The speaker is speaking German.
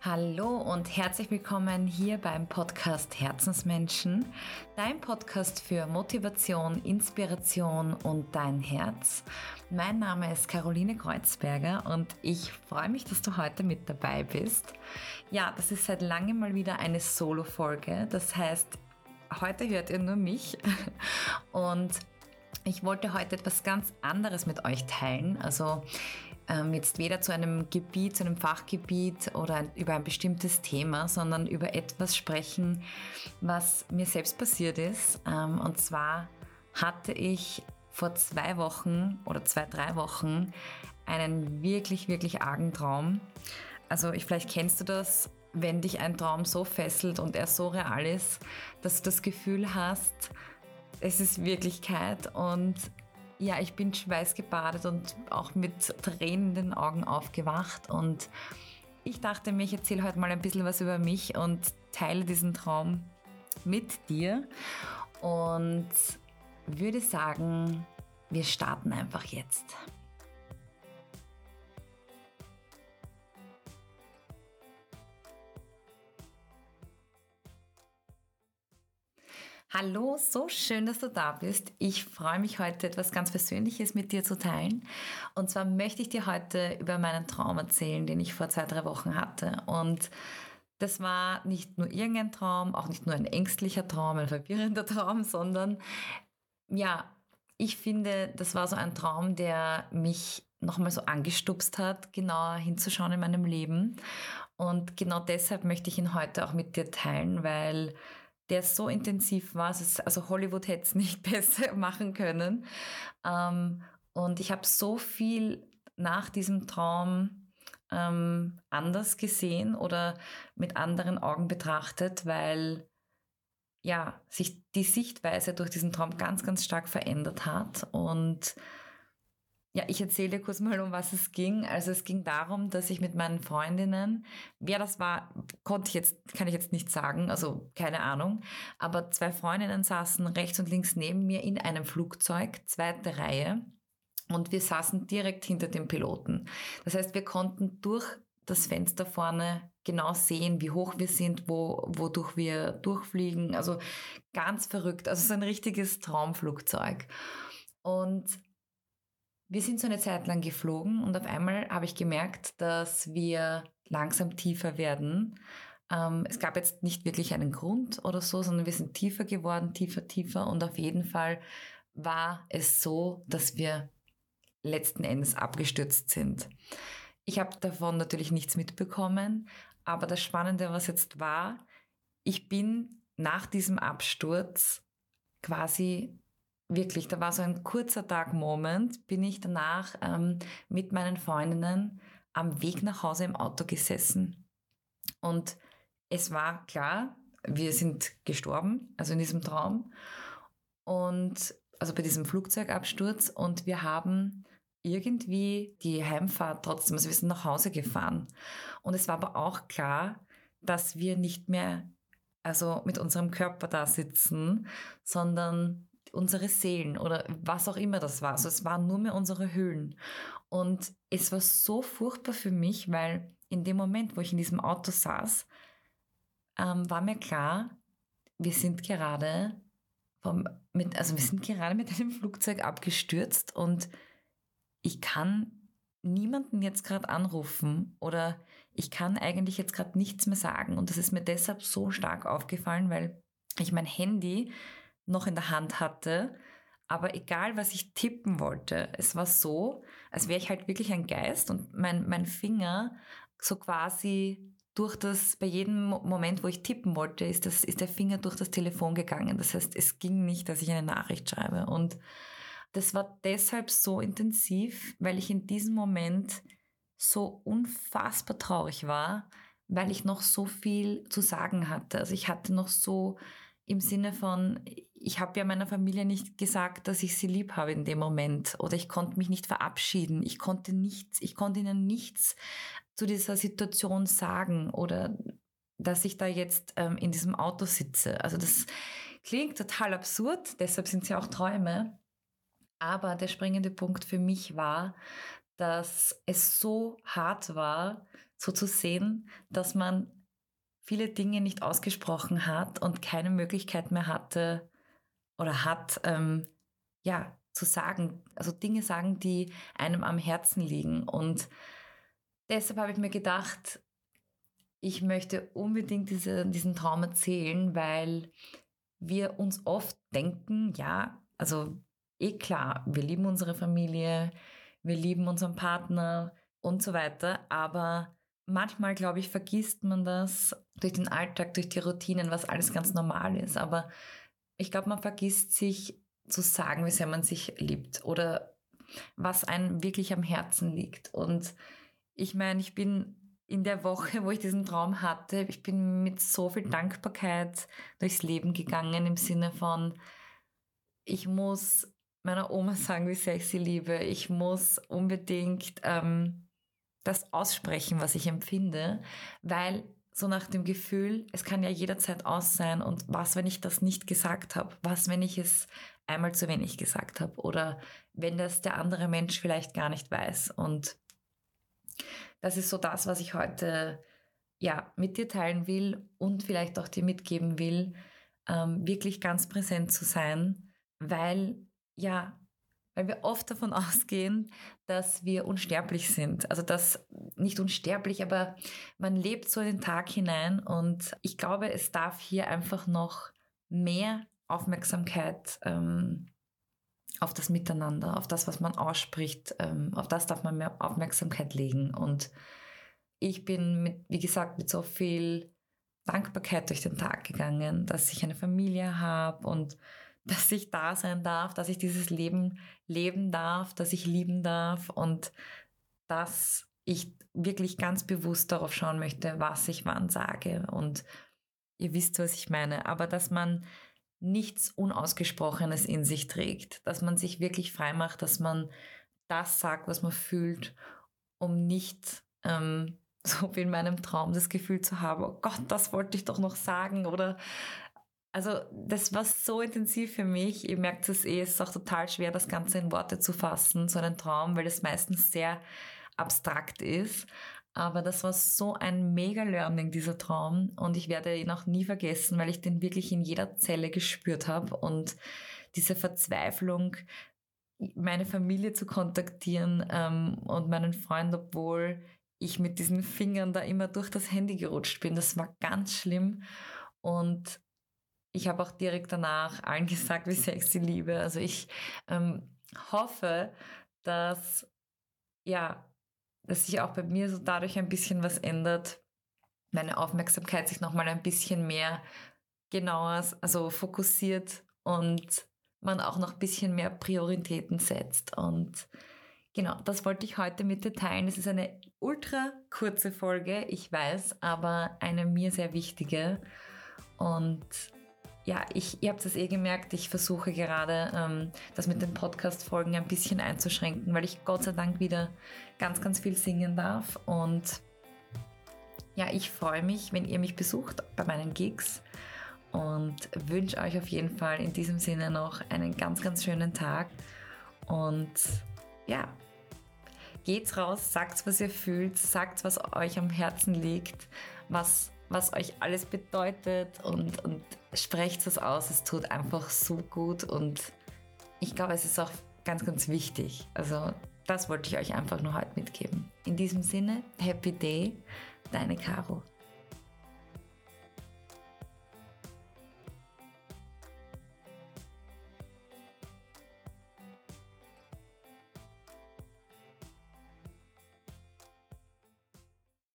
Hallo und herzlich willkommen hier beim Podcast Herzensmenschen, dein Podcast für Motivation, Inspiration und dein Herz. Mein Name ist Caroline Kreuzberger und ich freue mich, dass du heute mit dabei bist. Ja, das ist seit langem mal wieder eine Solo-Folge. Das heißt, heute hört ihr nur mich und ich wollte heute etwas ganz anderes mit euch teilen. Also ähm, jetzt weder zu einem Gebiet, zu einem Fachgebiet oder über ein bestimmtes Thema, sondern über etwas sprechen, was mir selbst passiert ist. Ähm, und zwar hatte ich vor zwei Wochen oder zwei, drei Wochen einen wirklich, wirklich argen Traum. Also ich, vielleicht kennst du das, wenn dich ein Traum so fesselt und er so real ist, dass du das Gefühl hast, es ist Wirklichkeit und ja, ich bin schweißgebadet und auch mit Tränen in den Augen aufgewacht und ich dachte mir, ich erzähle heute mal ein bisschen was über mich und teile diesen Traum mit dir und würde sagen, wir starten einfach jetzt. Hallo, so schön, dass du da bist. Ich freue mich heute etwas ganz Persönliches mit dir zu teilen. Und zwar möchte ich dir heute über meinen Traum erzählen, den ich vor zwei, drei Wochen hatte. Und das war nicht nur irgendein Traum, auch nicht nur ein ängstlicher Traum, ein verwirrender Traum, sondern ja, ich finde, das war so ein Traum, der mich nochmal so angestupst hat, genauer hinzuschauen in meinem Leben. Und genau deshalb möchte ich ihn heute auch mit dir teilen, weil der so intensiv war. Also Hollywood hätte es nicht besser machen können. Ähm, und ich habe so viel nach diesem Traum ähm, anders gesehen oder mit anderen Augen betrachtet, weil ja, sich die Sichtweise durch diesen Traum ganz, ganz stark verändert hat. Und ja, ich erzähle kurz mal, um was es ging. Also es ging darum, dass ich mit meinen Freundinnen, wer das war, konnte ich jetzt, kann ich jetzt nicht sagen, also keine Ahnung. Aber zwei Freundinnen saßen rechts und links neben mir in einem Flugzeug, zweite Reihe. Und wir saßen direkt hinter dem Piloten. Das heißt, wir konnten durch das Fenster vorne genau sehen, wie hoch wir sind, wo, wodurch wir durchfliegen. Also ganz verrückt. Also so ein richtiges Traumflugzeug. Und wir sind so eine Zeit lang geflogen und auf einmal habe ich gemerkt, dass wir langsam tiefer werden. Ähm, es gab jetzt nicht wirklich einen Grund oder so, sondern wir sind tiefer geworden, tiefer, tiefer und auf jeden Fall war es so, dass wir letzten Endes abgestürzt sind. Ich habe davon natürlich nichts mitbekommen, aber das Spannende, was jetzt war, ich bin nach diesem Absturz quasi wirklich, da war so ein kurzer Tag-Moment, bin ich danach ähm, mit meinen Freundinnen am Weg nach Hause im Auto gesessen. Und es war klar, wir sind gestorben, also in diesem Traum. Und also bei diesem Flugzeugabsturz und wir haben irgendwie die Heimfahrt trotzdem, also wir sind nach Hause gefahren. Und es war aber auch klar, dass wir nicht mehr also mit unserem Körper da sitzen, sondern unsere Seelen oder was auch immer das war. Also es waren nur mehr unsere Höhlen. Und es war so furchtbar für mich, weil in dem Moment, wo ich in diesem Auto saß, ähm, war mir klar, wir sind gerade vom, mit, also wir sind gerade mit einem Flugzeug abgestürzt und ich kann niemanden jetzt gerade anrufen oder ich kann eigentlich jetzt gerade nichts mehr sagen. Und das ist mir deshalb so stark aufgefallen, weil ich mein Handy noch in der Hand hatte. Aber egal, was ich tippen wollte, es war so, als wäre ich halt wirklich ein Geist und mein, mein Finger so quasi durch das, bei jedem Moment, wo ich tippen wollte, ist, das, ist der Finger durch das Telefon gegangen. Das heißt, es ging nicht, dass ich eine Nachricht schreibe. Und das war deshalb so intensiv, weil ich in diesem Moment so unfassbar traurig war, weil ich noch so viel zu sagen hatte. Also ich hatte noch so im Sinne von, ich habe ja meiner Familie nicht gesagt, dass ich sie lieb habe in dem Moment oder ich konnte mich nicht verabschieden. Ich konnte nichts, ich konnte ihnen nichts zu dieser Situation sagen oder dass ich da jetzt ähm, in diesem Auto sitze. Also das klingt total absurd, deshalb sind es ja auch Träume. Aber der springende Punkt für mich war, dass es so hart war, so zu sehen, dass man viele Dinge nicht ausgesprochen hat und keine Möglichkeit mehr hatte oder hat, ähm, ja, zu sagen, also Dinge sagen, die einem am Herzen liegen. Und deshalb habe ich mir gedacht, ich möchte unbedingt diese, diesen Traum erzählen, weil wir uns oft denken, ja, also eh klar, wir lieben unsere Familie, wir lieben unseren Partner und so weiter, aber manchmal, glaube ich, vergisst man das durch den Alltag, durch die Routinen, was alles ganz normal ist. Aber ich glaube, man vergisst sich zu sagen, wie sehr man sich liebt oder was einem wirklich am Herzen liegt. Und ich meine, ich bin in der Woche, wo ich diesen Traum hatte, ich bin mit so viel Dankbarkeit durchs Leben gegangen im Sinne von, ich muss meiner Oma sagen, wie sehr ich sie liebe. Ich muss unbedingt ähm, das aussprechen, was ich empfinde, weil so nach dem Gefühl, es kann ja jederzeit aus sein und was, wenn ich das nicht gesagt habe? Was, wenn ich es einmal zu wenig gesagt habe? Oder wenn das der andere Mensch vielleicht gar nicht weiß? Und das ist so das, was ich heute ja mit dir teilen will und vielleicht auch dir mitgeben will, ähm, wirklich ganz präsent zu sein, weil ja weil wir oft davon ausgehen, dass wir unsterblich sind. Also das nicht unsterblich, aber man lebt so in den Tag hinein und ich glaube, es darf hier einfach noch mehr Aufmerksamkeit ähm, auf das Miteinander, auf das, was man ausspricht, ähm, auf das darf man mehr Aufmerksamkeit legen. Und ich bin, mit, wie gesagt, mit so viel Dankbarkeit durch den Tag gegangen, dass ich eine Familie habe und dass ich da sein darf, dass ich dieses Leben leben darf, dass ich lieben darf und dass ich wirklich ganz bewusst darauf schauen möchte, was ich wann sage. Und ihr wisst, was ich meine. Aber dass man nichts Unausgesprochenes in sich trägt, dass man sich wirklich frei macht, dass man das sagt, was man fühlt, um nicht ähm, so wie in meinem Traum das Gefühl zu haben, oh Gott, das wollte ich doch noch sagen oder also das war so intensiv für mich. Ihr merkt es eh, es ist auch total schwer, das Ganze in Worte zu fassen, so einen Traum, weil es meistens sehr abstrakt ist. Aber das war so ein mega Learning, dieser Traum. Und ich werde ihn auch nie vergessen, weil ich den wirklich in jeder Zelle gespürt habe. Und diese Verzweiflung, meine Familie zu kontaktieren ähm, und meinen Freund, obwohl ich mit diesen Fingern da immer durch das Handy gerutscht bin. Das war ganz schlimm. Und ich habe auch direkt danach allen gesagt, wie sehr ich sie liebe. Also ich ähm, hoffe, dass ja, dass sich auch bei mir so dadurch ein bisschen was ändert, meine Aufmerksamkeit sich nochmal ein bisschen mehr genauer, also fokussiert und man auch noch ein bisschen mehr Prioritäten setzt. Und genau, das wollte ich heute mit dir teilen. Es ist eine ultra kurze Folge, ich weiß, aber eine mir sehr wichtige. Und ja, ich, ihr habt es eh gemerkt, ich versuche gerade, ähm, das mit den Podcast-Folgen ein bisschen einzuschränken, weil ich Gott sei Dank wieder ganz, ganz viel singen darf. Und ja, ich freue mich, wenn ihr mich besucht bei meinen Gigs und wünsche euch auf jeden Fall in diesem Sinne noch einen ganz, ganz schönen Tag. Und ja, geht's raus, sagt, was ihr fühlt, sagt, was euch am Herzen liegt, was was euch alles bedeutet und, und sprecht es aus. Es tut einfach so gut und ich glaube, es ist auch ganz, ganz wichtig. Also das wollte ich euch einfach nur heute mitgeben. In diesem Sinne, Happy Day, deine Caro.